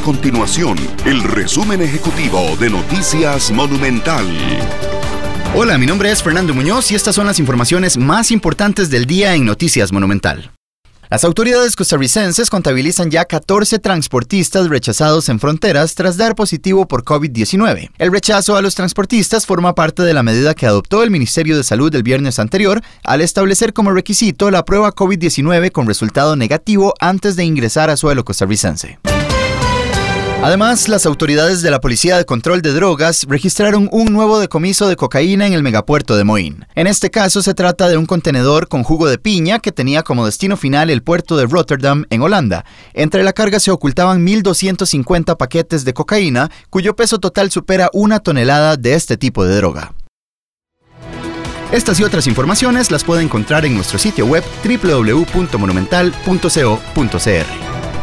continuación el resumen ejecutivo de Noticias Monumental. Hola, mi nombre es Fernando Muñoz y estas son las informaciones más importantes del día en Noticias Monumental. Las autoridades costarricenses contabilizan ya 14 transportistas rechazados en fronteras tras dar positivo por COVID-19. El rechazo a los transportistas forma parte de la medida que adoptó el Ministerio de Salud el viernes anterior al establecer como requisito la prueba COVID-19 con resultado negativo antes de ingresar a suelo costarricense. Además, las autoridades de la Policía de Control de Drogas registraron un nuevo decomiso de cocaína en el megapuerto de Moín. En este caso se trata de un contenedor con jugo de piña que tenía como destino final el puerto de Rotterdam, en Holanda. Entre la carga se ocultaban 1.250 paquetes de cocaína, cuyo peso total supera una tonelada de este tipo de droga. Estas y otras informaciones las puede encontrar en nuestro sitio web www.monumental.co.cr.